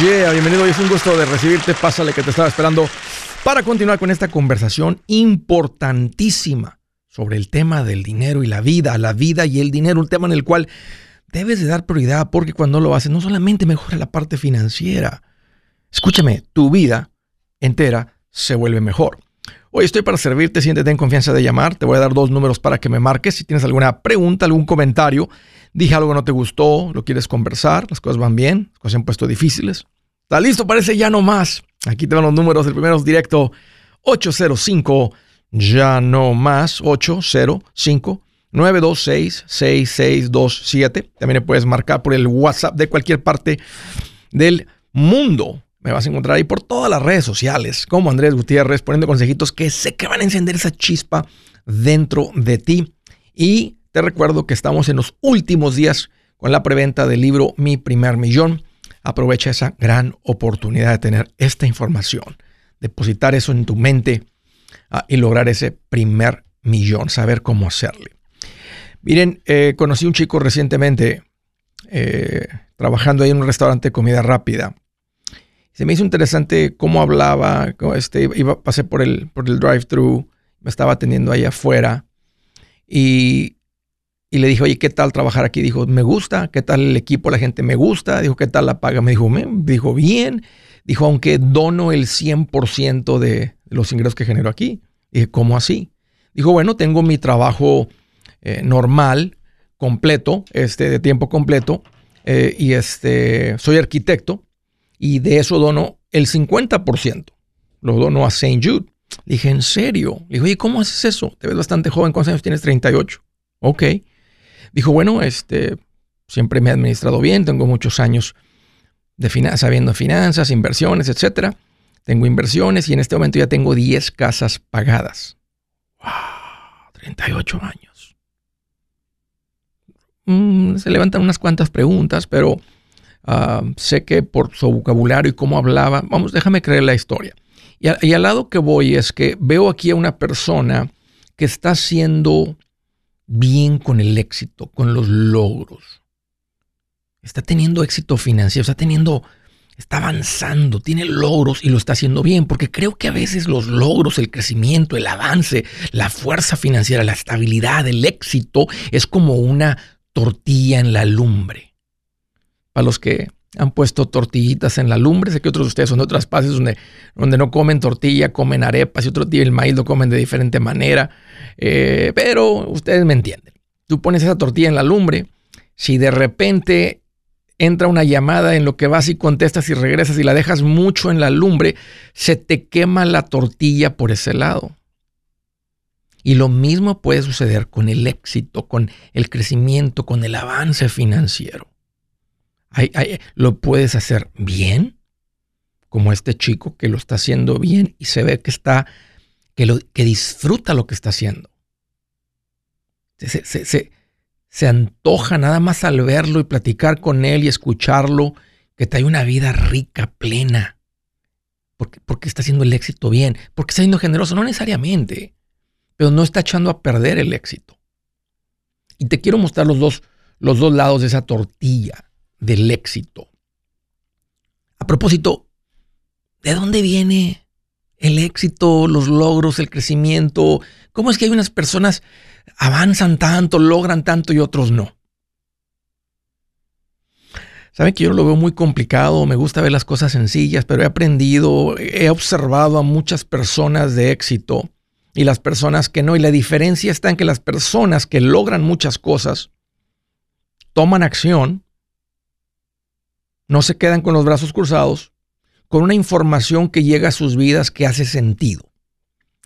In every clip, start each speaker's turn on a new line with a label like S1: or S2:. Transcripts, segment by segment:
S1: yeah, bienvenido. Hoy es un gusto de recibirte. Pásale que te estaba esperando para continuar con esta conversación importantísima sobre el tema del dinero y la vida, la vida y el dinero, un tema en el cual debes de dar prioridad porque cuando lo haces no solamente mejora la parte financiera. Escúchame, tu vida entera se vuelve mejor. Hoy estoy para servirte, siéntete en confianza de llamar. Te voy a dar dos números para que me marques. Si tienes alguna pregunta, algún comentario, dije algo que no te gustó, lo quieres conversar, las cosas van bien, las cosas se han puesto difíciles. ¿Está listo? Parece ya no más. Aquí te van los números. El primero es directo 805, ya no más, 805. 926-6627. También puedes marcar por el WhatsApp de cualquier parte del mundo. Me vas a encontrar ahí por todas las redes sociales, como Andrés Gutiérrez, poniendo consejitos que sé que van a encender esa chispa dentro de ti. Y te recuerdo que estamos en los últimos días con la preventa del libro Mi Primer Millón. Aprovecha esa gran oportunidad de tener esta información, depositar eso en tu mente ah, y lograr ese primer millón, saber cómo hacerle. Miren, eh, conocí un chico recientemente eh, trabajando ahí en un restaurante de comida rápida se me hizo interesante cómo hablaba, este, iba, pasé por el, por el drive-thru, me estaba atendiendo ahí afuera y, le dije, oye, ¿qué tal trabajar aquí? Dijo, me gusta, ¿qué tal el equipo? La gente me gusta. Dijo, ¿qué tal la paga? Me dijo, me dijo bien. Dijo, aunque dono el 100% de los ingresos que genero aquí. Dije, ¿cómo así? Dijo, bueno, tengo mi trabajo eh, normal, completo, este, de tiempo completo, eh, y este, soy arquitecto y de eso dono el 50%. Lo dono a St. Jude. Dije, ¿en serio? Le dije, oye, ¿cómo haces eso? Te ves bastante joven. ¿Cuántos años tienes? 38. Ok. Dijo, bueno, este, siempre me he administrado bien. Tengo muchos años de sabiendo finanzas, inversiones, etc. Tengo inversiones y en este momento ya tengo 10 casas pagadas. ¡Wow! 38 años. Mm, se levantan unas cuantas preguntas, pero Ah, sé que por su vocabulario y cómo hablaba, vamos, déjame creer la historia. Y, al lado que voy es que veo aquí a una persona que está haciendo bien con el éxito, con los logros. Está teniendo éxito financiero, está teniendo, está avanzando, tiene logros y lo está haciendo bien, porque creo que a veces los logros, el crecimiento, el avance, la fuerza financiera, la estabilidad, el éxito es como una tortilla en la lumbre a los que han puesto tortillitas en la lumbre. Sé que otros de ustedes son de otras partes donde, no comen tortilla, comen arepas y otro día el maíz lo comen de diferente manera. Eh, pero ustedes me entienden. Tú pones esa tortilla en la lumbre. Si de repente entra una llamada en lo que vas y contestas y regresas y la dejas mucho en la lumbre, se te quema la tortilla por ese lado. Y lo mismo puede suceder con el éxito, con el crecimiento, con el avance financiero lo puedes hacer bien, como este chico que lo está haciendo bien y se ve que está, que, lo, que disfruta lo que está haciendo. Se, se, se, antoja nada más al verlo y platicar con él y escucharlo, que te hay una vida rica, plena. Porque, porque está haciendo el éxito bien, porque está siendo generoso, no necesariamente, pero no está echando a perder el éxito. Y te quiero mostrar los dos, los dos lados de esa tortilla del éxito. A propósito, ¿de dónde viene el éxito, los logros, el crecimiento? ¿Cómo es que hay unas personas avanzan tanto, logran tanto y otros no? Saben que yo lo veo muy complicado, me gusta ver las cosas sencillas, pero he aprendido, he observado a muchas personas de éxito y las personas que no. Y la diferencia está en que las personas que logran muchas cosas toman acción no se quedan con los brazos cruzados, con una información que llega a sus vidas que hace sentido,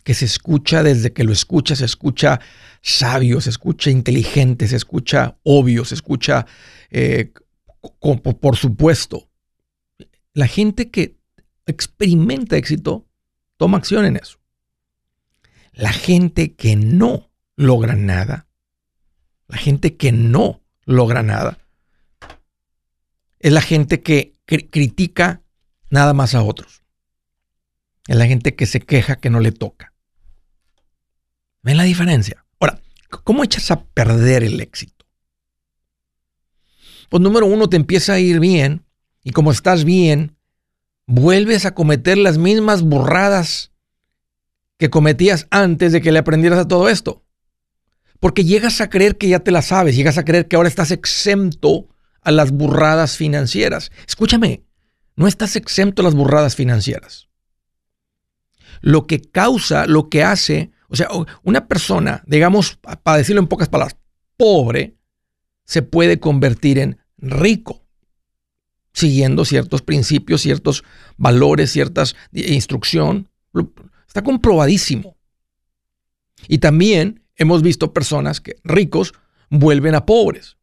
S1: que se escucha desde que lo escucha, se escucha sabio, se escucha inteligente, se escucha obvio, se escucha, eh, por supuesto. La gente que experimenta éxito toma acción en eso. La gente que no logra nada, la gente que no logra nada, es la gente que critica nada más a otros. Es la gente que se queja que no le toca. ¿Ven la diferencia? Ahora, ¿cómo echas a perder el éxito? Pues número uno, te empieza a ir bien y como estás bien, vuelves a cometer las mismas burradas que cometías antes de que le aprendieras a todo esto. Porque llegas a creer que ya te la sabes, llegas a creer que ahora estás exento a las burradas financieras. Escúchame, no estás exento a las burradas financieras. Lo que causa, lo que hace, o sea, una persona, digamos, para decirlo en pocas palabras, pobre, se puede convertir en rico, siguiendo ciertos principios, ciertos valores, ciertas instrucción. Está comprobadísimo. Y también hemos visto personas que ricos vuelven a pobres.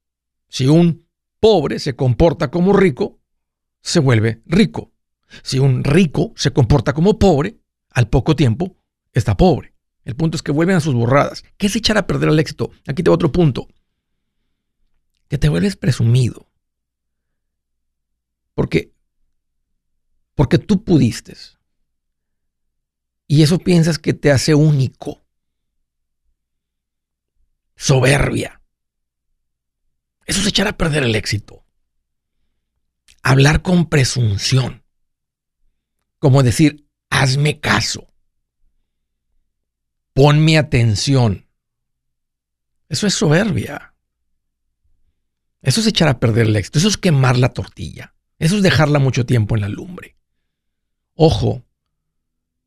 S1: Si un pobre se comporta como rico, se vuelve rico. Si un rico se comporta como pobre, al poco tiempo está pobre. El punto es que vuelven a sus borradas. ¿Qué es echar a perder el éxito? Aquí te va otro punto. Que te vuelves presumido. Porque, porque tú pudiste. Y eso piensas que te hace único soberbia. Eso es echar a perder el éxito. Hablar con presunción. Como decir, hazme caso. Ponme atención. Eso es soberbia. Eso es echar a perder el éxito. Eso es quemar la tortilla. Eso es dejarla mucho tiempo en la lumbre. Ojo,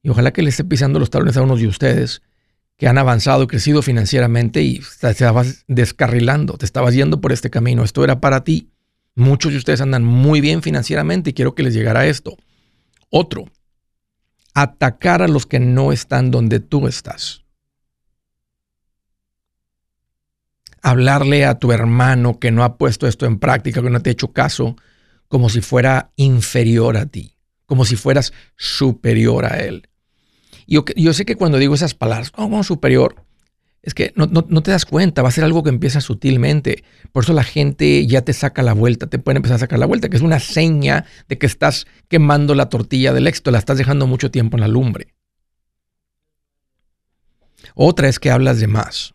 S1: y ojalá que le esté pisando los talones a unos de ustedes que han avanzado, crecido financieramente y te estabas descarrilando, te estabas yendo por este camino. Esto era para ti. Muchos de ustedes andan muy bien financieramente y quiero que les llegara esto. Otro, atacar a los que no están donde tú estás. Hablarle a tu hermano que no ha puesto esto en práctica, que no te ha hecho caso, como si fuera inferior a ti, como si fueras superior a él. Yo, yo sé que cuando digo esas palabras, como superior, es que no, te das cuenta, va a ser algo que empieza sutilmente. Por eso la gente ya te saca la vuelta, te pueden empezar a sacar la vuelta, que es una seña de que estás quemando la tortilla del éxito, la estás dejando mucho tiempo en la lumbre. Otra es que hablas de más.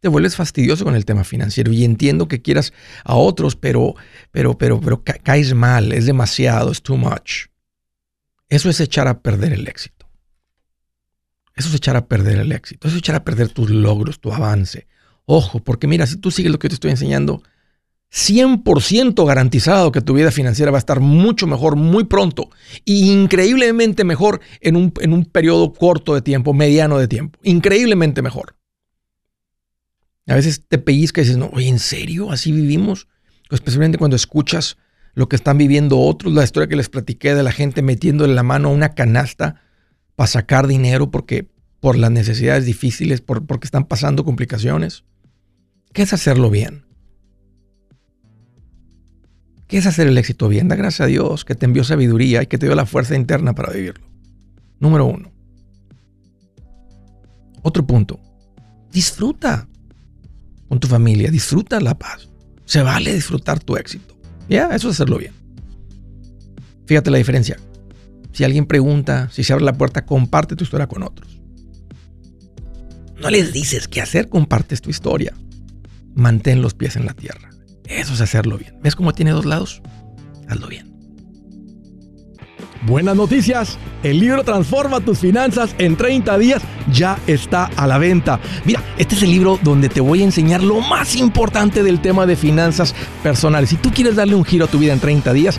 S1: Te vuelves fastidioso con el tema financiero y entiendo que quieras a otros, pero, pero, pero, pero caes mal, es demasiado, es too much. Eso es echar a perder el éxito. Eso es echar a perder el éxito, eso es echar a perder tus logros, tu avance. Ojo, porque mira, si tú sigues lo que te estoy enseñando, 100% garantizado que tu vida financiera va a estar mucho mejor muy pronto y increíblemente mejor en un, en un periodo corto de tiempo, mediano de tiempo. Increíblemente mejor. A veces te pellizcas y dices, no, oye, ¿en serio? ¿Así vivimos? Especialmente cuando escuchas lo que están viviendo otros, la historia que les platiqué de la gente metiéndole la mano a una canasta para sacar dinero porque por las necesidades difíciles, por, porque están pasando complicaciones. ¿Qué es hacerlo bien? ¿Qué es hacer el éxito bien? Da gracias a Dios que te envió sabiduría y que te dio la fuerza interna para vivirlo. Número uno. Otro punto. Disfruta con tu familia, disfruta la paz. Se vale disfrutar tu éxito. Ya, eso es hacerlo bien. Fíjate la diferencia. Si alguien pregunta, si se abre la puerta, comparte tu historia con otros. No les dices qué hacer, compartes tu historia. Mantén los pies en la tierra. Eso es hacerlo bien. ¿Ves cómo tiene dos lados? Hazlo bien.
S2: Buenas noticias. El libro Transforma tus finanzas en 30 días ya está a la venta. Mira, este es el libro donde te voy a enseñar lo más importante del tema de finanzas personales. Si tú quieres darle un giro a tu vida en 30 días,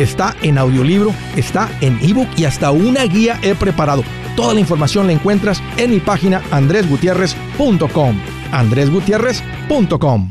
S2: está en audiolibro, está en ebook y hasta una guía he preparado. Toda la información la encuentras en mi página andresgutierrez.com. andresgutierrez.com.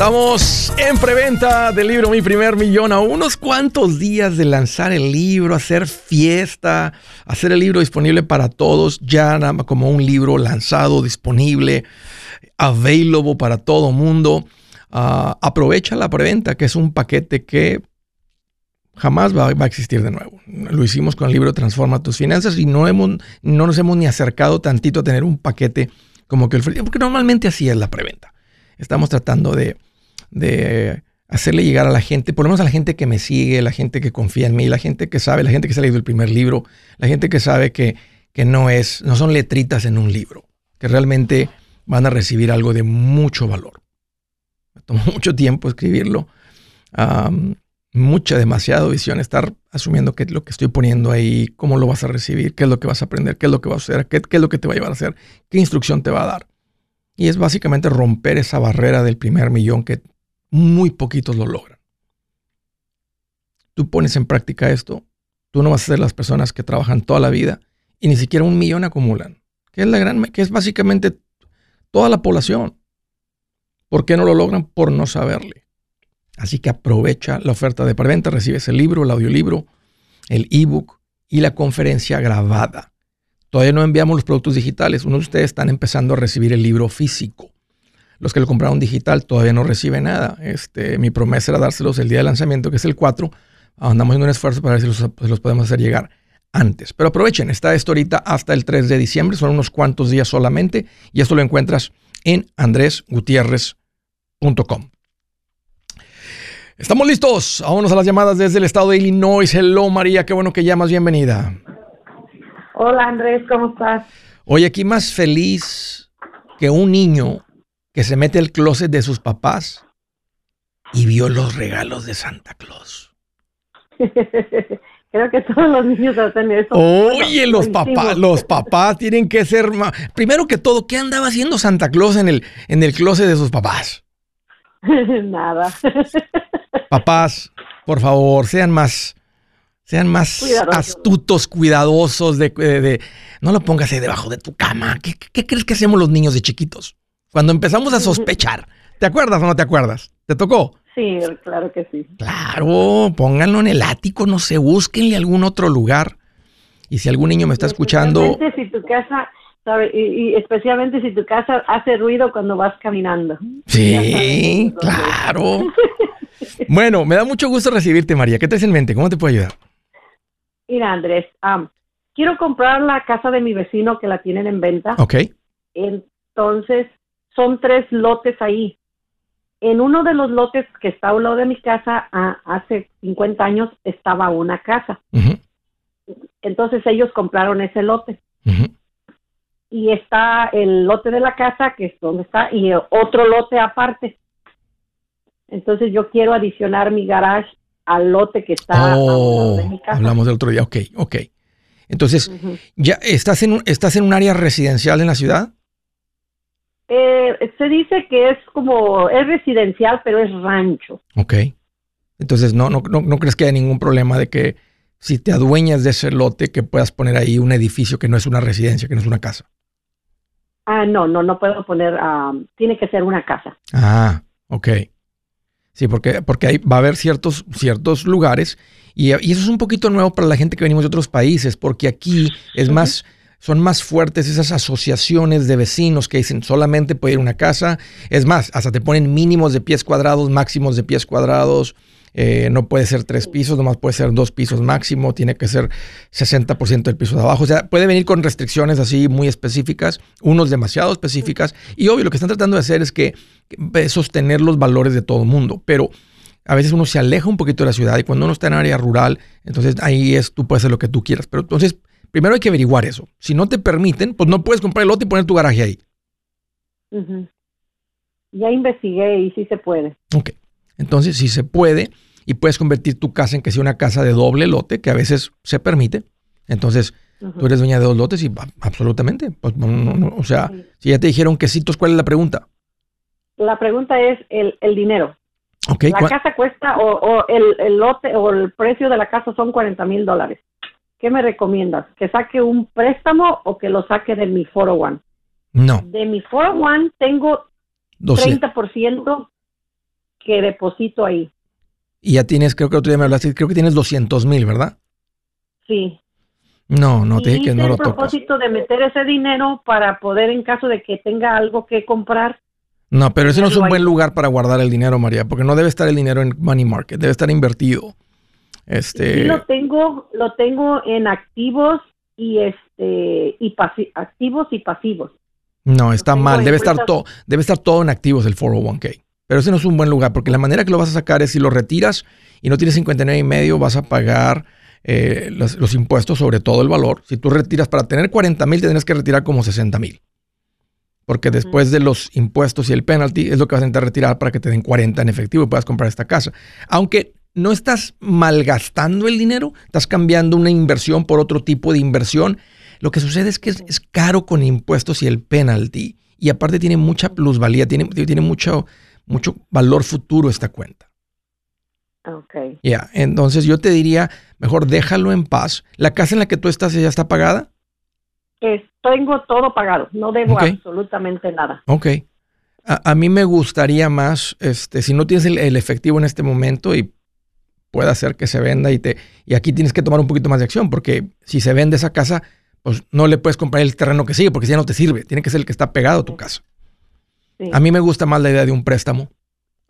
S1: Estamos en preventa del libro Mi primer millón a unos cuantos días de lanzar el libro, hacer fiesta, hacer el libro disponible para todos, ya como un libro lanzado, disponible, available para todo mundo. Ah, aprovecha la preventa, que es un paquete que jamás va, a existir de nuevo. Lo hicimos con el libro Transforma tus finanzas y no, hemos, no nos hemos ni acercado tantito a tener un paquete como que el porque normalmente así es la preventa. Estamos tratando de de hacerle llegar a la gente, por lo menos a la gente que me sigue, la gente que confía en mí, la gente que sabe, la gente que se ha leído el primer libro, la gente que sabe que, que no es, no son letritas en un libro, que realmente van a recibir algo de mucho valor. Me tomó mucho tiempo escribirlo, mucha, demasiada visión, estar asumiendo qué es lo que estoy poniendo ahí, cómo lo vas a recibir, qué es lo que vas a aprender, qué es lo que vas a hacer, qué, qué es lo que te va a llevar a hacer, qué instrucción te va a dar. Y es básicamente romper esa barrera del primer millón que muy poquitos lo logran. Tú pones en práctica esto, tú no vas a ser las personas que trabajan toda la vida y ni siquiera un millón acumulan, que es, la gran, que es básicamente toda la población. ¿Por qué no lo logran? Por no saberle. Así que aprovecha la oferta de preventa, recibes el libro, el audiolibro, el ebook y la conferencia grabada. Todavía no enviamos los productos digitales. Unos de ustedes están empezando a recibir el libro físico. Los que lo compraron digital todavía no reciben nada. Este, mi promesa era dárselos el día de lanzamiento, que es el 4. Andamos en un esfuerzo para ver si los, pues, los podemos hacer llegar antes. Pero aprovechen, está esto ahorita hasta el 3 de diciembre, son unos cuantos días solamente, y esto lo encuentras en andresgutierrez.com. Estamos listos. Vámonos a las llamadas desde el estado de Illinois. Hello María, qué bueno que llamas, bienvenida.
S3: Hola Andrés, ¿cómo estás?
S1: Hoy aquí más feliz que un niño que se mete al closet de sus papás y vio los regalos de Santa Claus.
S3: Creo que todos los niños hacen eso.
S1: Oye, los papás, los papás tienen que ser más. Primero que todo, ¿qué andaba haciendo Santa Claus en el, en el closet de sus papás?
S3: Nada.
S1: Papás, por favor, sean más, sean más astutos, cuidadosos de, no lo pongas ahí debajo de tu cama. ¿Qué crees que hacemos los niños de chiquitos? Cuando empezamos a sospechar. ¿Te acuerdas o no te acuerdas? ¿Te tocó?
S3: Sí, claro que sí.
S1: Claro, pónganlo en el ático, no sé, búsquenle algún otro lugar. Y si algún niño me está escuchando...
S3: si tu casa, y, especialmente si tu casa hace ruido cuando vas caminando.
S1: Sí, claro. bueno, me da mucho gusto recibirte, María. ¿Qué traes en mente? ¿Cómo te puedo ayudar?
S3: Mira, Andrés, quiero comprar la casa de mi vecino que la tienen en venta.
S1: Ok.
S3: Entonces, son tres lotes ahí. En uno de los lotes que está al lado de mi casa, hace 50 años, estaba una casa. Entonces ellos compraron ese lote. Y está el lote de la casa, que es donde está, y otro lote aparte. Entonces yo quiero adicionar mi garage al lote que está
S1: oh, de mi casa. Hablamos del otro día, ok, ok. Entonces, ¿ya estás en, estás en un área residencial en la ciudad?
S3: Eh, se dice que es como, es residencial, pero es rancho.
S1: Ok. Entonces, no, no, no, crees que haya ningún problema de que si te adueñas de ese lote, que puedas poner ahí un edificio que no es una residencia, que no es una casa?
S3: Ah, no, no, no puedo poner, ah, tiene que ser una casa.
S1: Ah, ok. Sí, porque, porque ahí va a haber ciertos, ciertos lugares y, y, eso es un poquito nuevo para la gente que venimos de otros países, porque aquí es más, son más fuertes esas asociaciones de vecinos que dicen solamente puede ir una casa. Es más, hasta te ponen mínimos de pies cuadrados, máximos de pies cuadrados. Eh, no puede ser tres pisos, nomás puede ser dos pisos máximo, tiene que ser 60% del piso de abajo. O sea, puede venir con restricciones así muy específicas, unos demasiado específicas. Y obvio, lo que están tratando de hacer es que sostener los valores de todo el mundo. Pero a veces uno se aleja un poquito de la ciudad y cuando uno está en área rural, entonces ahí es, tú puedes hacer lo que tú quieras. Pero entonces, primero hay que averiguar eso. Si no te permiten, pues no puedes comprar el lote y poner tu garaje ahí.
S3: Ya investigué y sí se puede.
S1: Ok. Entonces, si se puede y puedes convertir tu casa en que sea una casa de doble lote, que a veces se permite. Entonces, tú eres dueña de dos lotes y absolutamente. Pues, o sea, si ya te dijeron quesitos, ¿cuál es la pregunta?
S3: La pregunta es el, dinero. Okay, la casa cuesta o, el, lote o el precio de la casa son 40 mil dólares. ¿Qué me recomiendas? ¿Que saque un préstamo o que lo saque de mi 401?
S1: No.
S3: De mi 401 tengo 30% que deposito ahí.
S1: Y ya tienes, creo que otro día me hablaste, creo que tienes 200 mil, ¿verdad?
S3: Sí.
S1: No, no, te dije que no lo tocas.
S3: propósito de meter ese dinero para poder, en caso de que tenga algo que comprar.
S1: No, pero ese no es un buen lugar para guardar el dinero, María, porque no debe estar el dinero en money market, debe estar invertido. Este...
S3: Sí, lo tengo, lo tengo en activos y este y activos y pasivos.
S1: No, está mal, debe estar todo, debe estar todo en activos el 401k. Pero ese no es un buen lugar, porque la manera que lo vas a sacar es si lo retiras y no tienes 59 y medio, vas a pagar eh, los, impuestos sobre todo el valor. Si tú retiras para tener 40 mil, tendrás que retirar como 60 mil. Porque después de los impuestos y el penalty es lo que vas a intentar retirar para que te den 40 en efectivo y puedas comprar esta casa. Aunque no estás malgastando el dinero, estás cambiando una inversión por otro tipo de inversión. Lo que sucede es que es, caro con impuestos y el penalty. Y aparte tiene mucha plusvalía, tiene, tiene mucho, mucho valor futuro esta cuenta.
S3: Ok.
S1: Ya, entonces yo te diría, mejor déjalo en paz. ¿La casa en la que tú estás ya está pagada?
S3: tengo todo pagado, no debo absolutamente nada.
S1: Ok. A, mí me gustaría más, este, si no tienes el, efectivo en este momento y puede hacer que se venda y te y aquí tienes que tomar un poquito más de acción porque si se vende esa casa, pues no le puedes comprar el terreno que sigue porque si ya no te sirve, tiene que ser el que está pegado a tu casa. A mí me gusta más la idea de un préstamo.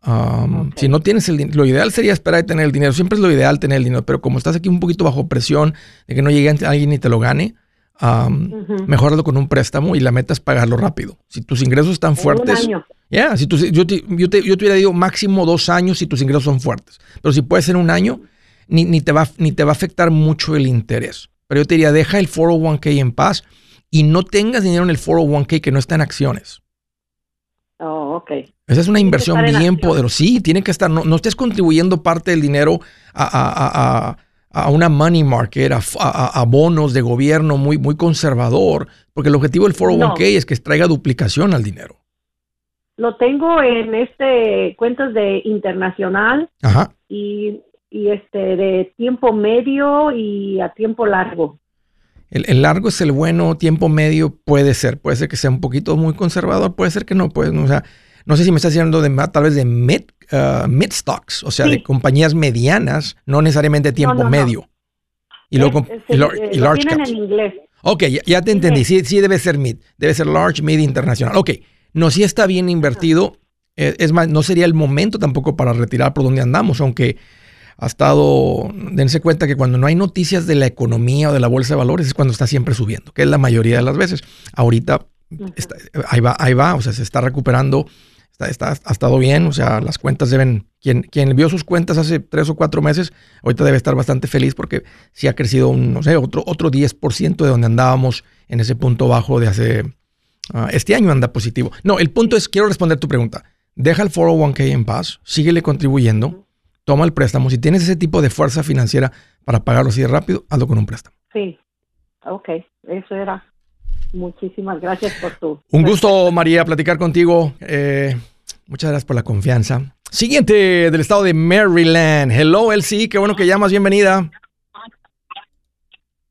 S1: Um, si no tienes el dinero, lo ideal sería esperar y tener el dinero. Siempre es lo ideal tener el dinero, pero como estás aquí un poquito bajo presión de que no llegue alguien y te lo gane, um, mejoralo con un préstamo y la meta es pagarlo rápido. Si tus ingresos están fuertes, ya, si yo, te, yo, te, yo te hubiera dicho máximo dos años si tus ingresos son fuertes, pero si puede ser un año, ni, ni, te va, ni te va a afectar mucho el interés. Pero yo te diría, deja el 401k en paz y no tengas dinero en el 401k que no está en acciones.
S3: Oh, ok.
S1: Esa es una inversión bien poderosa. Sí, tiene que estar. No, estés contribuyendo parte del dinero a, una money market, a, bonos de gobierno muy, muy conservador, porque el objetivo del 401k es que traiga duplicación al dinero.
S3: Lo tengo en este cuentas de internacional y, y este de tiempo medio y a tiempo largo.
S1: El, largo es el bueno, tiempo medio puede ser, puede ser que sea un poquito muy conservador, puede ser que no, pues, o sea, no sé si me estás diciendo de tal vez de mid, uh, mid stocks, o sea, de compañías medianas, no necesariamente tiempo medio. Y luego y, large caps.
S3: en inglés.
S1: Ok, ya, te entendí. Sí, sí debe ser mid, debe ser large, mid internacional. Ok, no, si está bien invertido. Eh, es más, no sería el momento tampoco para retirar por donde andamos, aunque ha estado, dense cuenta que cuando no hay noticias de la economía o de la bolsa de valores es cuando está siempre subiendo, que es la mayoría de las veces. Ahorita ahí va, ahí va, o sea, se está recuperando, está, ha estado bien, o sea, las cuentas deben, quien, quien vio sus cuentas hace tres o cuatro meses, ahorita debe estar bastante feliz porque sí ha crecido un, no sé, otro, otro 10% de donde andábamos en ese punto bajo de hace, ah, este año anda positivo. No, el punto es, quiero responder tu pregunta. Deja el 401k en paz, síguele contribuyendo toma el préstamo. Si tienes ese tipo de fuerza financiera para pagarlo así de rápido, hazlo con un préstamo.
S3: Sí, ok, eso era. Muchísimas gracias por tu...
S1: Un gusto, María, platicar contigo. Eh, muchas gracias por la confianza. Siguiente del estado de Maryland. Hello, Elsie, qué bueno que llamas, bienvenida.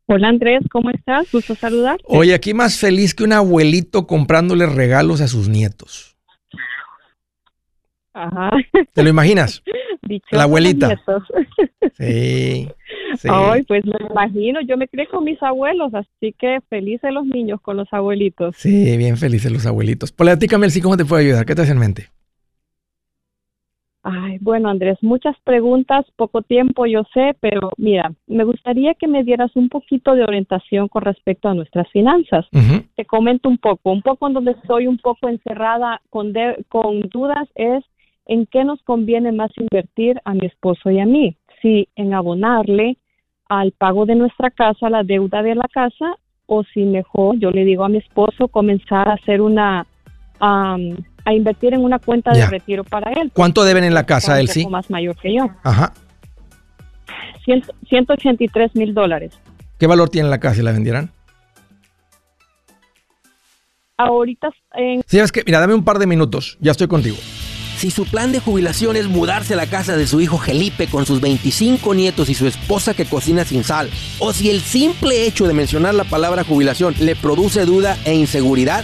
S4: Hola Andrés, ¿cómo estás? Gusto saludarte.
S1: Oye, aquí más feliz que un abuelito comprándole regalos a sus nietos.
S4: Ajá.
S1: ¿Te lo imaginas? La abuelita. Sí,
S4: sí. Ay, pues me imagino, yo me crié con mis abuelos, así que felices los niños con los abuelitos.
S1: Sí, bien felices los abuelitos. Platícame sí, ¿cómo te puedo ayudar? ¿Qué te hace en mente?
S4: Ay, bueno, Andrés, muchas preguntas, poco tiempo, yo sé, pero mira, me gustaría que me dieras un poquito de orientación con respecto a nuestras finanzas. Te comento un poco, un poco en donde estoy un poco encerrada con, con dudas es en qué nos conviene más invertir a mi esposo y a mí. Si en abonarle al pago de nuestra casa, la deuda de la casa, o si mejor, yo le digo a mi esposo, comenzar a hacer una a invertir en una cuenta de retiro para él.
S1: ¿Cuánto deben en la casa él sí?
S4: más mayor que yo.
S1: Ajá.
S4: 183 mil dólares.
S1: ¿Qué valor tiene la casa y la vendieran?
S4: Ahorita en...
S1: Sí, es que, mira, dame un par de minutos, ya estoy contigo.
S5: Si su plan de jubilación es mudarse a la casa de su hijo Felipe con sus 25 nietos y su esposa que cocina sin sal, o si el simple hecho de mencionar la palabra jubilación le produce duda e inseguridad,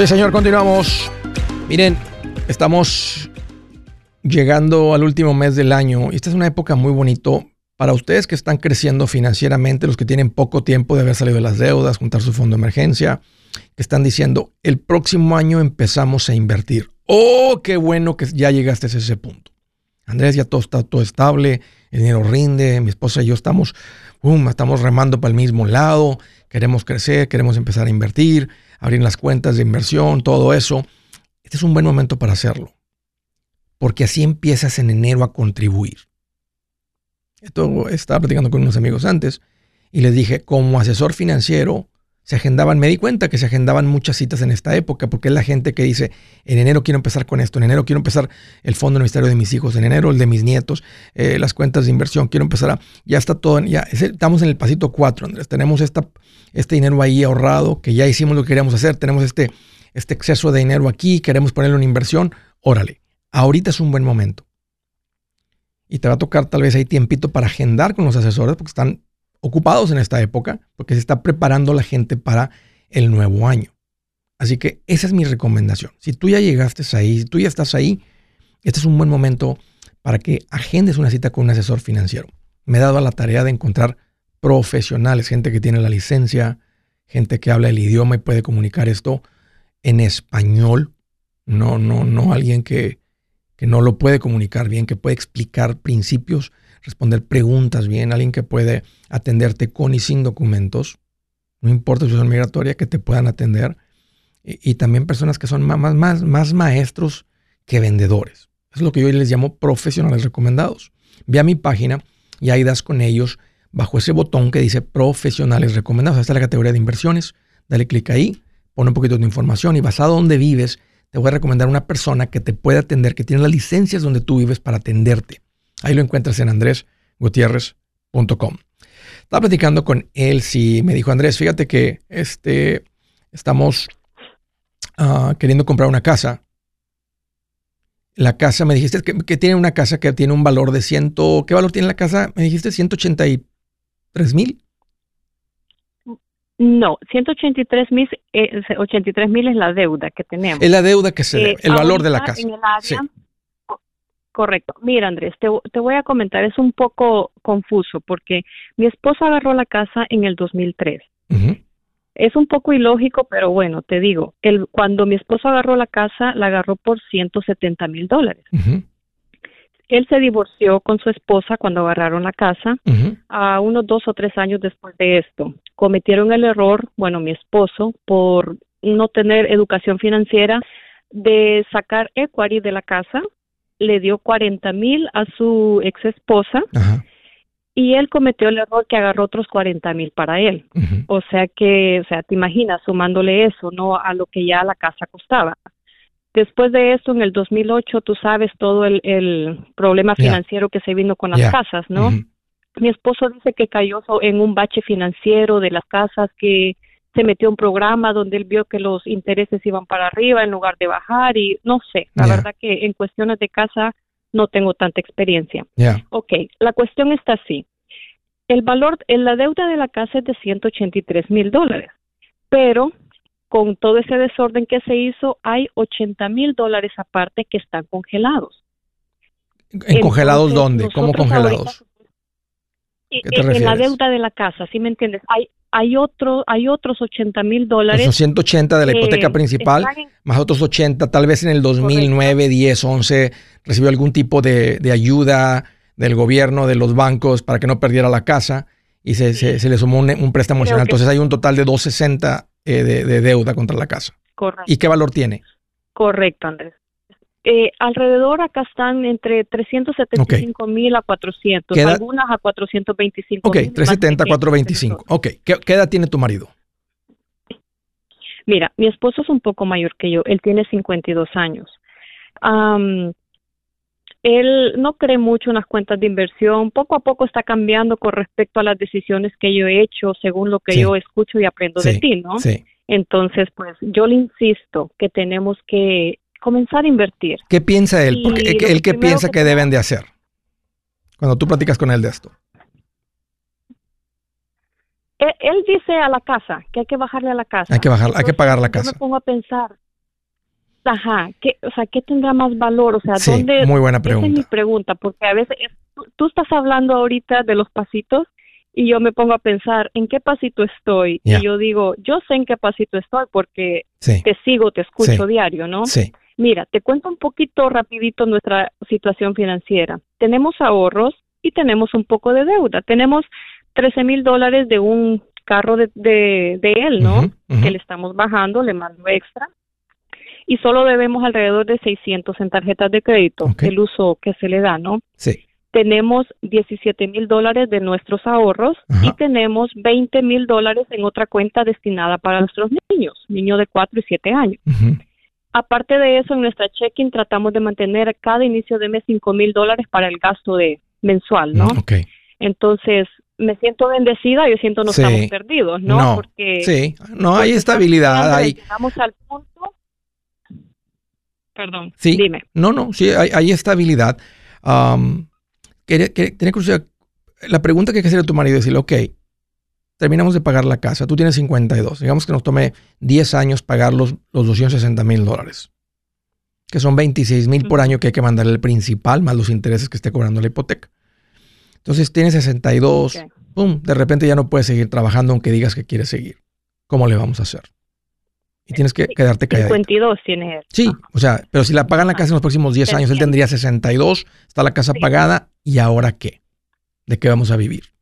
S1: Sí, señor, continuamos. Miren, estamos llegando al último mes del año y esta es una época muy bonito para ustedes que están creciendo financieramente, los que tienen poco tiempo de haber salido de las deudas, juntar su fondo de emergencia, que están diciendo, el próximo año empezamos a invertir. Oh, qué bueno que ya llegaste a ese punto. Andrés, ya todo está todo estable, el dinero rinde, mi esposa y yo estamos, um, estamos remando para el mismo lado, queremos crecer, queremos empezar a invertir abrir las cuentas de inversión, todo eso. Este es un buen momento para hacerlo, porque así empiezas en enero a contribuir. Esto estaba platicando con unos amigos antes y les dije, como asesor financiero, se agendaban, me di cuenta que se agendaban muchas citas en esta época, porque es la gente que dice, en enero quiero empezar con esto, en enero quiero empezar el fondo ministerio de mis hijos, en enero el de mis nietos, eh, las cuentas de inversión, quiero empezar a, ya está todo, ya estamos en el pasito 4, Andrés, tenemos esta, este dinero ahí ahorrado, que ya hicimos lo que queríamos hacer, tenemos este, este exceso de dinero aquí, queremos ponerlo en inversión, órale, ahorita es un buen momento. Y te va a tocar tal vez ahí tiempito para agendar con los asesores, porque están ocupados en esta época porque se está preparando la gente para el nuevo año. Así que esa es mi recomendación. Si tú ya llegaste ahí, si tú ya estás ahí, este es un buen momento para que agendes una cita con un asesor financiero. Me he dado la tarea de encontrar profesionales, gente que tiene la licencia, gente que habla el idioma y puede comunicar esto en español. No, no, no alguien que, que no lo puede comunicar bien, que puede explicar principios responder preguntas bien, alguien que puede atenderte con y sin documentos, no importa si son migratoria, que te puedan atender, y, también personas que son más, más, más maestros que vendedores. Es lo que yo les llamo profesionales recomendados. Ve a mi página y ahí das con ellos bajo ese botón que dice profesionales recomendados. Esta es la categoría de inversiones. Dale clic ahí, pone un poquito de información y basado donde vives, te voy a recomendar una persona que te pueda atender, que tiene las licencias donde tú vives para atenderte. Ahí lo encuentras en andresgutierrez.com. Estaba platicando con él, sí, me dijo Andrés, fíjate que este, estamos ah, queriendo comprar una casa. La casa, me dijiste que, tiene una casa que tiene un valor de ciento, ¿qué valor tiene la casa? Me dijiste 183 mil.
S4: No, 183 mil, eh, mil es la deuda que tenemos.
S1: Es la deuda que se debe, el valor de la casa.
S4: Correcto. Mira, Andrés, te, te, voy a comentar, es un poco confuso porque mi esposa agarró la casa en el 2003. Es un poco ilógico, pero bueno, te digo, el, cuando mi esposo agarró la casa, la agarró por 170 mil dólares. Él se divorció con su esposa cuando agarraron la casa, a unos dos o tres años después de esto. Cometieron el error, bueno, mi esposo, por no tener educación financiera, de sacar equity de la casa, le dio 40 mil a su ex esposa y él cometió el error que agarró otros 40 mil para él. O sea que, o sea, te imaginas sumándole eso, no a lo que ya la casa costaba. Después de eso, en el 2008, tú sabes todo el, problema financiero que se vino con las casas, ¿no? Mi esposo dice que cayó en un bache financiero de las casas, que se metió un programa donde él vio que los intereses iban para arriba en lugar de bajar y no sé, la verdad que en cuestiones de casa no tengo tanta experiencia. Ok, la cuestión está así. El valor, en la deuda de la casa es de 183 mil dólares, pero con todo ese desorden que se hizo, hay 80 mil dólares aparte que están congelados.
S1: ¿En congelados dónde? ¿Cómo congelados?
S4: en la deuda de la casa, ¿sí me entiendes? Hay hay otro, hay otros 80 mil dólares.
S1: Son 180 de la hipoteca principal, más otros 80, tal vez en el 2009, 10, 11, recibió algún tipo de, ayuda del gobierno, de los bancos, para que no perdiera la casa y se, se, le sumó un, préstamo adicional. Entonces hay un total de 260 eh, de, de deuda contra la casa.
S4: Correcto.
S1: ¿Y qué valor tiene?
S4: Correcto, Andrés. Eh, alrededor acá están entre 375 mil a 400, algunas a 425
S1: Ok, 370 a 425. Ok, ¿Qué, edad tiene tu marido?
S4: Mira, mi esposo es un poco mayor que yo, él tiene 52 años. él no cree mucho en las cuentas de inversión, poco a poco está cambiando con respecto a las decisiones que yo he hecho según lo que yo escucho y aprendo de ti, ¿no? Sí. Entonces, pues yo le insisto que tenemos que comenzar a invertir.
S1: ¿Qué piensa él? Porque él qué piensa que, deben de hacer cuando tú platicas con él de esto.
S4: Él, dice a la casa que hay que bajarle a la casa.
S1: Hay que bajar, hay que pagar la casa.
S4: Yo me pongo a pensar, ajá, ¿qué, o sea, ¿qué tendrá más valor? O sea,
S1: sí,
S4: ¿dónde?
S1: Muy buena pregunta.
S4: Esa es mi pregunta, porque a veces tú, estás hablando ahorita de los pasitos y yo me pongo a pensar en qué pasito estoy y yo digo, yo sé en qué pasito estoy porque te sigo, te escucho diario, ¿no?
S1: Sí.
S4: Mira, te cuento un poquito rapidito nuestra situación financiera. Tenemos ahorros y tenemos un poco de deuda. Tenemos 13 mil dólares de un carro de, de, él, ¿no? Que le estamos bajando, le mando extra. Y solo debemos alrededor de 600 en tarjetas de crédito, el uso que se le da, ¿no?
S1: Sí.
S4: Tenemos 17 mil dólares de nuestros ahorros y tenemos 20 mil dólares en otra cuenta destinada para nuestros niños, niños de 4 y 7 años. Aparte de eso, en nuestra check-in tratamos de mantener cada inicio de mes cinco mil dólares para el gasto de mensual, ¿no?
S1: Ok.
S4: Entonces, me siento bendecida, yo siento no estamos perdidos, ¿no?
S1: no. Porque sí, no hay estabilidad, hay
S4: llegamos al punto Perdón,
S1: sí.
S4: dime.
S1: No, no, sí, hay, hay estabilidad. Um, quería, curiosidad. La pregunta que hay que hacer a tu marido es decirle, ok, terminamos de pagar la casa, tú tienes 52, digamos que nos tome 10 años pagar los, los 260 mil dólares, que son 26 mil por año que hay que mandarle el principal más los intereses que esté cobrando la hipoteca. Entonces tienes 62, ¡pum! de repente ya no puedes seguir trabajando aunque digas que quieres seguir. ¿Cómo le vamos a hacer? Y tienes que quedarte callado.
S4: 52 tiene
S1: Sí, o sea, pero si la pagan la casa en los próximos 10 años, él tendría 62, está la casa pagada, ¿y ahora qué? ¿De qué vamos a vivir?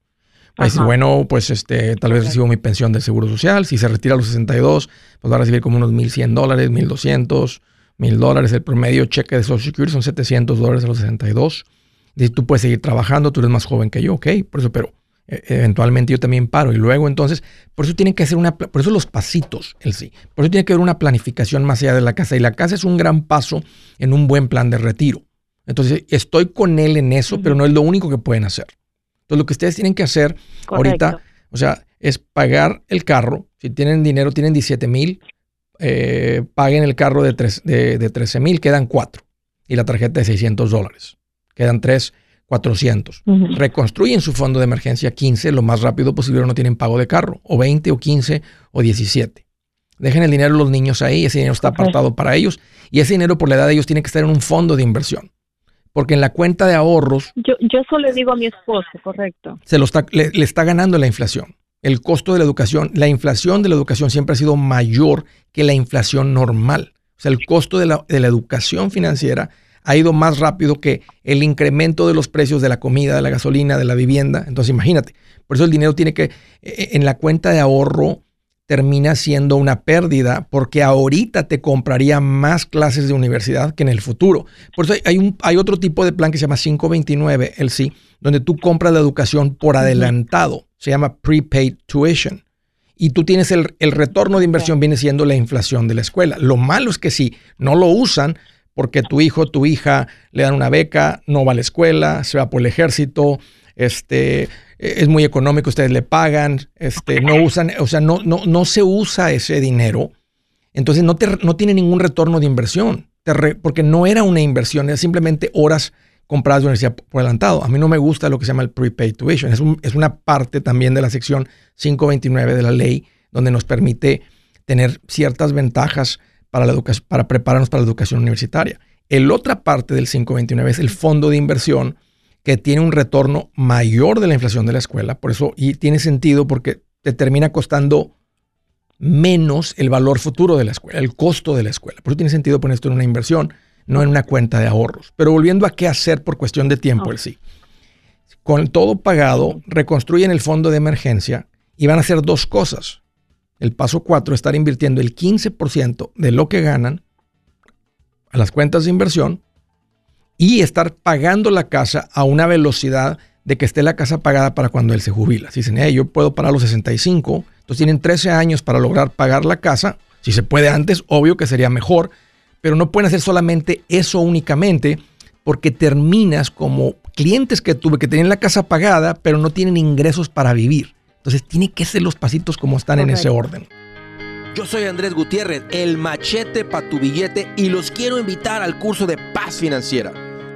S1: Bueno, pues este, tal vez recibo mi pensión del Seguro Social. Si se retira a los 62, pues va a recibir como unos 1.100 dólares, 1.200, 1.000 dólares. El promedio cheque de Social Security son 700 dólares a los 62. Y tú puedes seguir trabajando, tú eres más joven que yo, ok, por eso, pero e, eventualmente yo también paro. Y luego entonces, por eso tienen que hacer una, por eso los pasitos, el sí. Por eso tiene que haber una planificación más allá de la casa. Y la casa es un gran paso en un buen plan de retiro. Entonces, estoy con él en eso, pero no es lo único que pueden hacer. Entonces, lo que ustedes tienen que hacer ahorita, o sea, es pagar el carro. Si tienen dinero, tienen 17 mil, eh, paguen el carro de, de, 13 mil, quedan 4. Y la tarjeta de 600 dólares, quedan 3, 400. Reconstruyen su fondo de emergencia 15 lo más rápido posible, no tienen pago de carro, o 20, o 15, o 17. Dejen el dinero de los niños ahí, ese dinero está apartado para ellos, y ese dinero por la edad de ellos tiene que estar en un fondo de inversión Porque en la cuenta de ahorros...
S4: Yo, yo eso le digo a mi esposo, correcto.
S1: Se lo está, le, está ganando la inflación. El costo de la educación, la inflación de la educación siempre ha sido mayor que la inflación normal. O sea, el costo de la, de la educación financiera ha ido más rápido que el incremento de los precios de la comida, de la gasolina, de la vivienda. Entonces, imagínate. Por eso el dinero tiene que, eh, en la cuenta de ahorro, termina siendo una pérdida porque ahorita te compraría más clases de universidad que en el futuro. Por eso hay, un, hay otro tipo de plan que se llama 529, el sí, donde tú compras la educación por adelantado. Se llama prepaid tuition. Y tú tienes el, el retorno de inversión, viene siendo la inflación de la escuela. Lo malo es que si no lo usan, porque tu hijo, tu hija le dan una beca, no va a la escuela, se va por el ejército, este, es muy económico, ustedes le pagan, este, no usan, o sea, no, no, no se usa ese dinero, entonces no, te, no tiene ningún retorno de inversión, porque no era una inversión, era simplemente horas compradas de universidad por adelantado. A mí no me gusta lo que se llama el prepaid tuition, es, es una parte también de la sección 529 de la ley, donde nos permite tener ciertas ventajas para, la para prepararnos para la educación universitaria. El otra parte del 529 es el fondo de inversión, que tiene un retorno mayor de la inflación de la escuela, por eso, y tiene sentido porque te termina costando menos el valor futuro de la escuela, el costo de la escuela. Por eso tiene sentido poner esto en una inversión, no en una cuenta de ahorros. Pero volviendo a qué hacer por cuestión de tiempo, el sí. Con todo pagado, reconstruyen el fondo de emergencia y van a hacer dos cosas. El paso cuatro, estar invirtiendo el 15% de lo que ganan a las cuentas de inversión y estar pagando la casa a una velocidad de que esté la casa pagada para cuando él se jubila. Si dicen, yo puedo pagar los 65, entonces tienen 13 años para lograr pagar la casa. Si se puede antes, obvio que sería mejor, pero no pueden hacer solamente eso únicamente porque terminas como clientes que tuve que tenían la casa pagada, pero no tienen ingresos para vivir. Entonces tiene que ser los pasitos como están en ese orden.
S5: Yo soy Andrés Gutiérrez, el machete para tu billete y los quiero invitar al curso de paz financiera.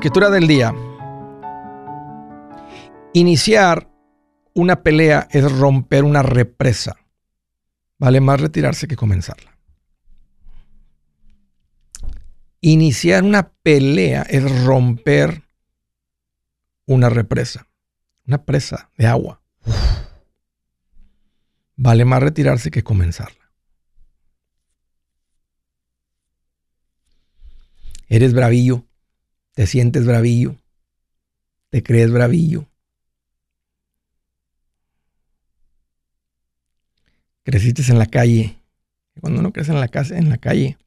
S1: Escritura del día, iniciar una pelea es romper una represa. Vale más retirarse que comenzarla. Iniciar una pelea es romper una represa, una presa de agua. Vale más retirarse que comenzarla. Eres bravillo, te sientes bravillo, te crees bravillo. Creciste en la calle. Cuando uno crece en la casa, en la calle,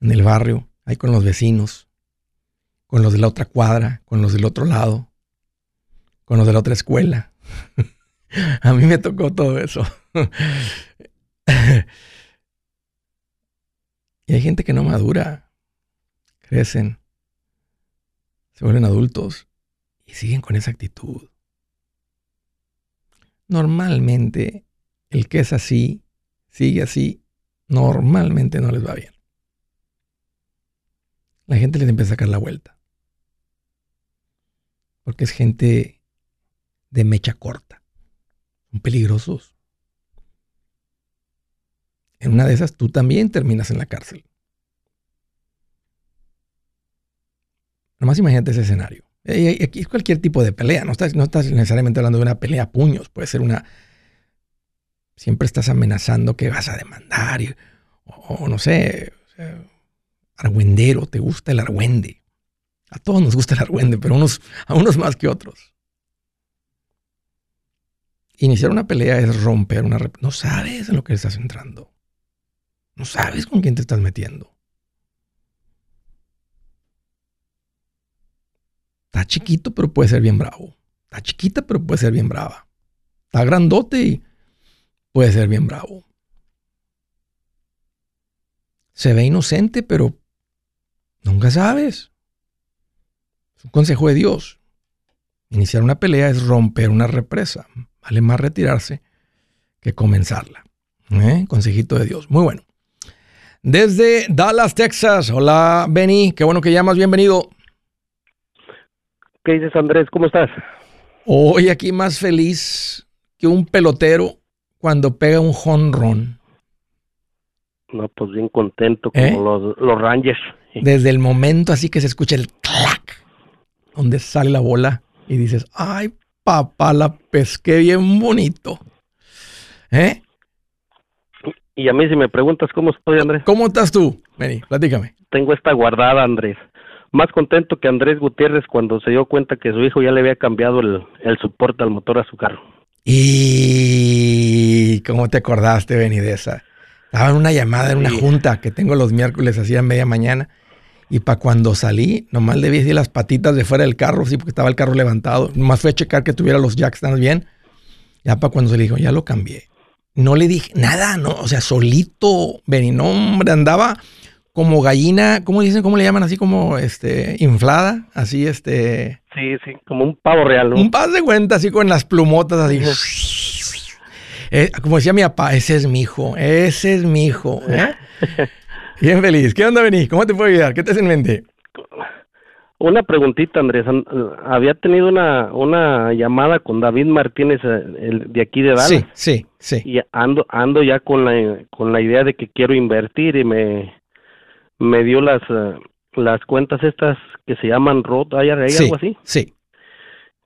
S1: en el barrio, ahí con los vecinos, con los de la otra cuadra, con los del otro lado, con los de la otra escuela. A mí me tocó todo eso. y hay gente que no madura crecen, se vuelven adultos y siguen con esa actitud. Normalmente, el que es así, sigue así, normalmente no les va bien. La gente les empieza a sacar la vuelta. Porque es gente de mecha corta. Son peligrosos. En una de esas tú también terminas en la cárcel. Nomás imagínate ese escenario. Y aquí es cualquier tipo de pelea, no estás, no estás necesariamente hablando de una pelea a puños, puede ser una... Siempre estás amenazando que vas a demandar, o, no sé, argüendero, te gusta el argüende. A todos nos gusta el argüende, pero unos, a unos más que otros. Iniciar una pelea es romper una... No sabes en lo que estás entrando. No sabes con quién te estás metiendo. Está chiquito, pero puede ser bien bravo. Está chiquita, pero puede ser bien brava. Está grandote y puede ser bien bravo. Se ve inocente, pero nunca sabes. Es un consejo de Dios. Iniciar una pelea es romper una represa. Vale más retirarse que comenzarla. ¿Eh? Consejito de Dios. Muy bueno. Desde Dallas, Texas. Hola, Benny. Qué bueno que llamas. Bienvenido.
S6: ¿Qué dices, Andrés? ¿Cómo estás?
S1: Hoy aquí más feliz que un pelotero cuando pega un jonrón.
S6: No, pues bien contento como ¿Eh? los, los Rangers.
S1: Desde el momento así que se escucha el clac, donde sale la bola y dices, ay, papá, la pesqué bien bonito. ¿Eh?
S6: Y a mí si me preguntas cómo estoy, Andrés.
S1: ¿Cómo estás tú? Vení, platícame.
S6: Tengo esta guardada, Andrés. Más contento que Andrés Gutiérrez cuando se dio cuenta que su hijo ya le había cambiado el, el soporte al motor a su carro.
S1: ¿Y cómo te acordaste, Benny, de esa? Estaba en una llamada, en una junta que tengo los miércoles, así a media mañana. Y para cuando salí, nomás le vi las patitas de fuera del carro, sí, porque estaba el carro levantado. Nomás fui a checar que tuviera los jacks tan bien. Ya para cuando se le dijo, ya lo cambié. No le dije nada, no, o sea, solito, Benny, no, hombre, andaba como gallina, ¿cómo dicen? ¿Cómo le llaman? Así como, este, inflada, así, este...
S6: Sí, sí, como un pavo real, ¿no?
S1: Un paz de cuenta, así con las plumotas, así. Eh, como decía mi papá, ese es mi hijo, ese es mi hijo. ¿eh? Bien feliz. ¿Qué onda, Bení? ¿Cómo te puedo ayudar? ¿Qué te hace en mente?
S6: Una preguntita, Andrés. Había tenido una, una llamada con David Martínez eh, el, de aquí de Dallas.
S1: Sí, sí, sí.
S6: Y ando, ando ya con la, con la idea de que quiero invertir y me, me dio las, eh, las cuentas estas que se llaman ROT, ¿hay, algo así?
S1: Sí.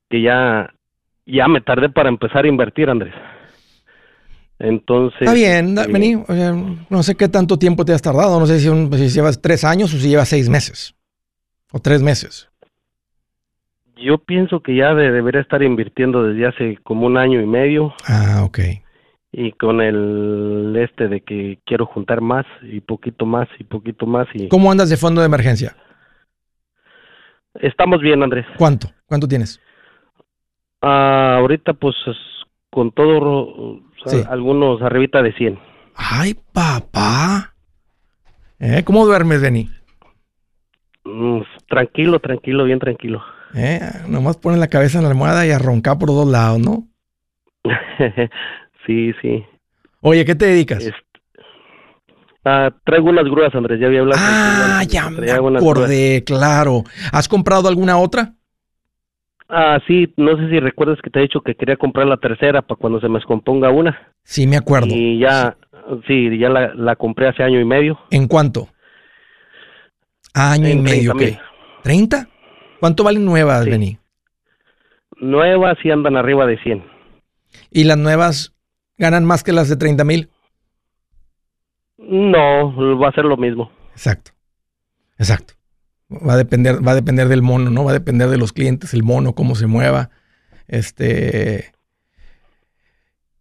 S6: Que ya, ya me tardé para empezar a invertir, Andrés. Entonces.
S1: Está bien, eh, vení. no sé qué tanto tiempo te has tardado. No sé si, si, llevas tres años o si llevas seis meses. O tres meses.
S6: Yo pienso que ya debería estar invirtiendo desde hace como un año y medio.
S1: Ah, ok.
S6: Y con el este de que quiero juntar más y poquito más y poquito más. y
S1: ¿Cómo andas de fondo de emergencia?
S6: Estamos bien, Andrés.
S1: ¿Cuánto? ¿Cuánto tienes?
S6: Ah, ahorita pues con todo algunos arribita de 100.
S1: Ay, papá. ¿Eh? ¿Cómo duermes, Denny?
S6: Mm, tranquilo, tranquilo, bien tranquilo.
S1: ¿Eh? Nomás pones la cabeza en la almohada y a roncar por dos lados, ¿no?
S6: sí, sí.
S1: Oye, ¿qué te dedicas?
S6: Ah, traigo unas grúas, Andrés, ya había hablado.
S1: Ah, ya me acordé, claro. ¿Has comprado alguna otra?
S6: Ah, sí, no sé si recuerdas que te he dicho que quería comprar la tercera para cuando se me descomponga una.
S1: Sí, me acuerdo.
S6: Y ya, sí, ya la, compré hace año y medio.
S1: ¿En cuánto? Año y medio, ¿qué? ¿30? ¿Cuánto valen nuevas, sí.
S6: Nuevas sí andan arriba de 100.
S1: ¿Y las nuevas ganan más que las de 30 mil?
S6: No, va a ser lo mismo.
S1: Exacto, exacto. Va a depender, va a depender del mono, ¿no? Va a depender de los clientes, el mono, cómo se mueva. Este.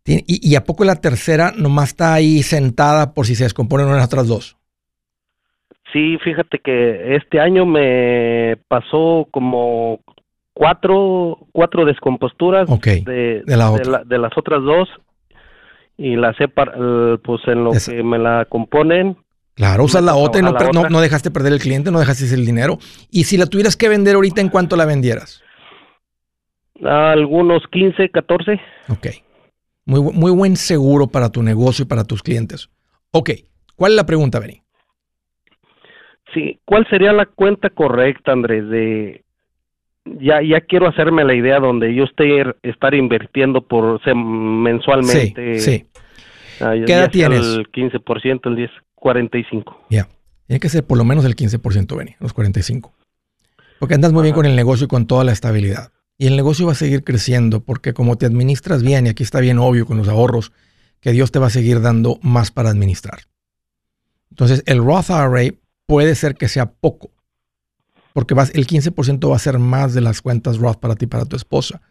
S1: Y, a poco la tercera nomás está ahí sentada por si se descomponen unas otras dos?
S6: Sí, fíjate que este año me pasó como cuatro, cuatro descomposturas de, de, las otras dos y las he, pues en lo que me la componen,
S1: Claro, usas la otra y no, no, dejaste perder el cliente, no dejaste el dinero. Y si la tuvieras que vender ahorita, ¿en cuánto la vendieras?
S6: Algunos 15, 14.
S1: Ok. Muy, muy buen seguro para tu negocio y para tus clientes. Ok. ¿Cuál es la pregunta, Benny?
S6: Sí, ¿cuál sería la cuenta correcta, Andrés? De ya ya quiero hacerme la idea donde yo esté estar invirtiendo por mensualmente.
S1: Sí, sí. Ah, ¿Qué edad tienes?
S6: El 15%, el 10. 45.
S1: Ya. Tiene que ser por lo menos el 15%, Benny, los 45. Porque andas muy bien con el negocio y con toda la estabilidad. Y el negocio va a seguir creciendo porque como te administras bien, y aquí está bien obvio con los ahorros, que Dios te va a seguir dando más para administrar. Entonces, el Roth IRA puede ser que sea poco, porque vas, el 15% va a ser más de las cuentas Roth para ti, para tu esposa.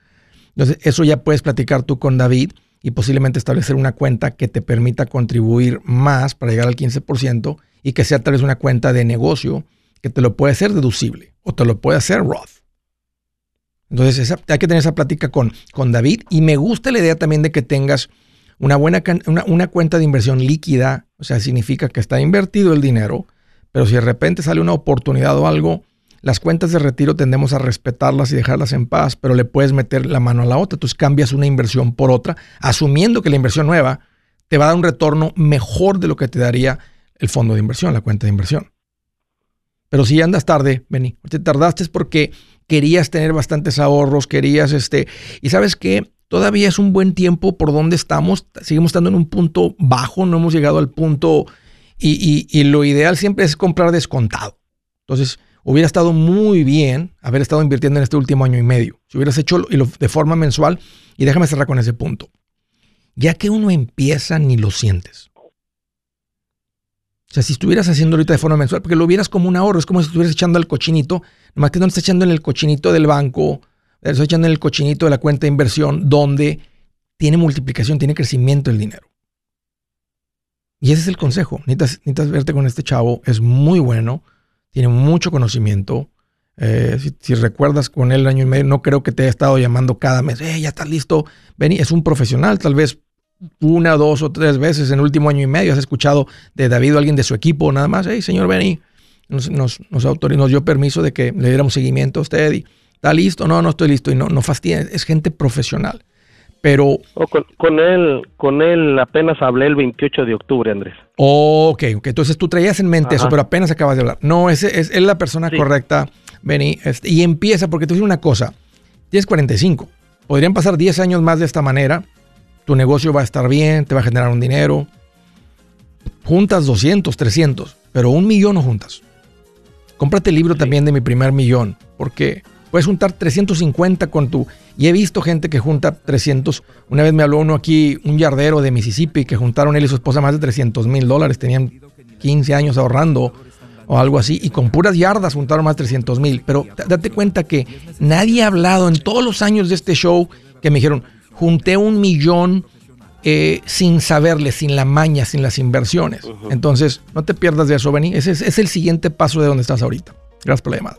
S1: Entonces, eso ya puedes platicar tú con David y posiblemente establecer una cuenta que te permita contribuir más para llegar al 15% y que sea tal vez una cuenta de negocio que te lo puede hacer deducible o te lo puede hacer Roth. Entonces hay que tener esa plática con, con David y me gusta la idea también de que tengas una buena una, cuenta de inversión líquida, o sea, significa que está invertido el dinero, pero si de repente sale una oportunidad o algo, las cuentas de retiro tendemos a respetarlas y dejarlas en paz, pero le puedes meter la mano a la otra. Entonces cambias una inversión por otra, asumiendo que la inversión nueva te va a dar un retorno mejor de lo que te daría el fondo de inversión, la cuenta de inversión. Pero si andas tarde, vení, te tardaste porque querías tener bastantes ahorros, querías este, y sabes que todavía es un buen tiempo por donde estamos, seguimos estando en un punto bajo, no hemos llegado al punto, y, y lo ideal siempre es comprar descontado. Entonces, hubiera estado muy bien haber estado invirtiendo en este último año y medio. Si hubieras hecho de forma mensual, y déjame cerrar con ese punto. Ya que uno empieza, ni lo sientes. O sea, si estuvieras haciendo ahorita de forma mensual, porque lo vieras como un ahorro, es como si estuvieras echando al cochinito, nomás que no estás echando en el cochinito del banco, estás echando en el cochinito de la cuenta de inversión, donde tiene multiplicación, tiene crecimiento el dinero. Y ese es el consejo. Necesitas, necesitas verte con este chavo, es muy bueno, tiene mucho conocimiento. Eh, si, recuerdas con él el año y medio, no creo que te haya estado llamando cada mes, eh, ya estás listo, ven, es un profesional, tal vez una, dos o tres veces en el último año y medio. Has escuchado de David o alguien de su equipo, nada más, hey, señor Benny, nos, nos, nos, dio permiso de que le diéramos seguimiento a usted y está listo, no, no estoy listo y no, no fastidia, es gente profesional. Pero...
S6: con, él, con él apenas hablé el 28 de octubre, Andrés.
S1: ok, ok, entonces tú traías en mente eso, pero apenas acabas de hablar. No, ese es, es la persona correcta, Benny, este, y empieza, porque te digo una cosa, tienes 45, podrían pasar 10 años más de esta manera, tu negocio va a estar bien, te va a generar un dinero. Juntas 200, 300, pero un millón no juntas. Cómprate el libro también de mi primer millón, porque puedes juntar 350 con tu... Y he visto gente que junta 300. Una vez me habló uno aquí, un yardero de Mississippi, que juntaron él y su esposa más de 300 mil dólares. Tenían 15 años ahorrando o algo así, y con puras yardas juntaron más de 300 mil. Pero date cuenta que nadie ha hablado en todos los años de este show que me dijeron, junté un millón eh, sin saberle, sin la maña, sin las inversiones. Entonces, no te pierdas de eso, Benny. Ese es, el siguiente paso de donde estás ahorita. Gracias por la llamada.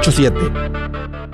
S5: 987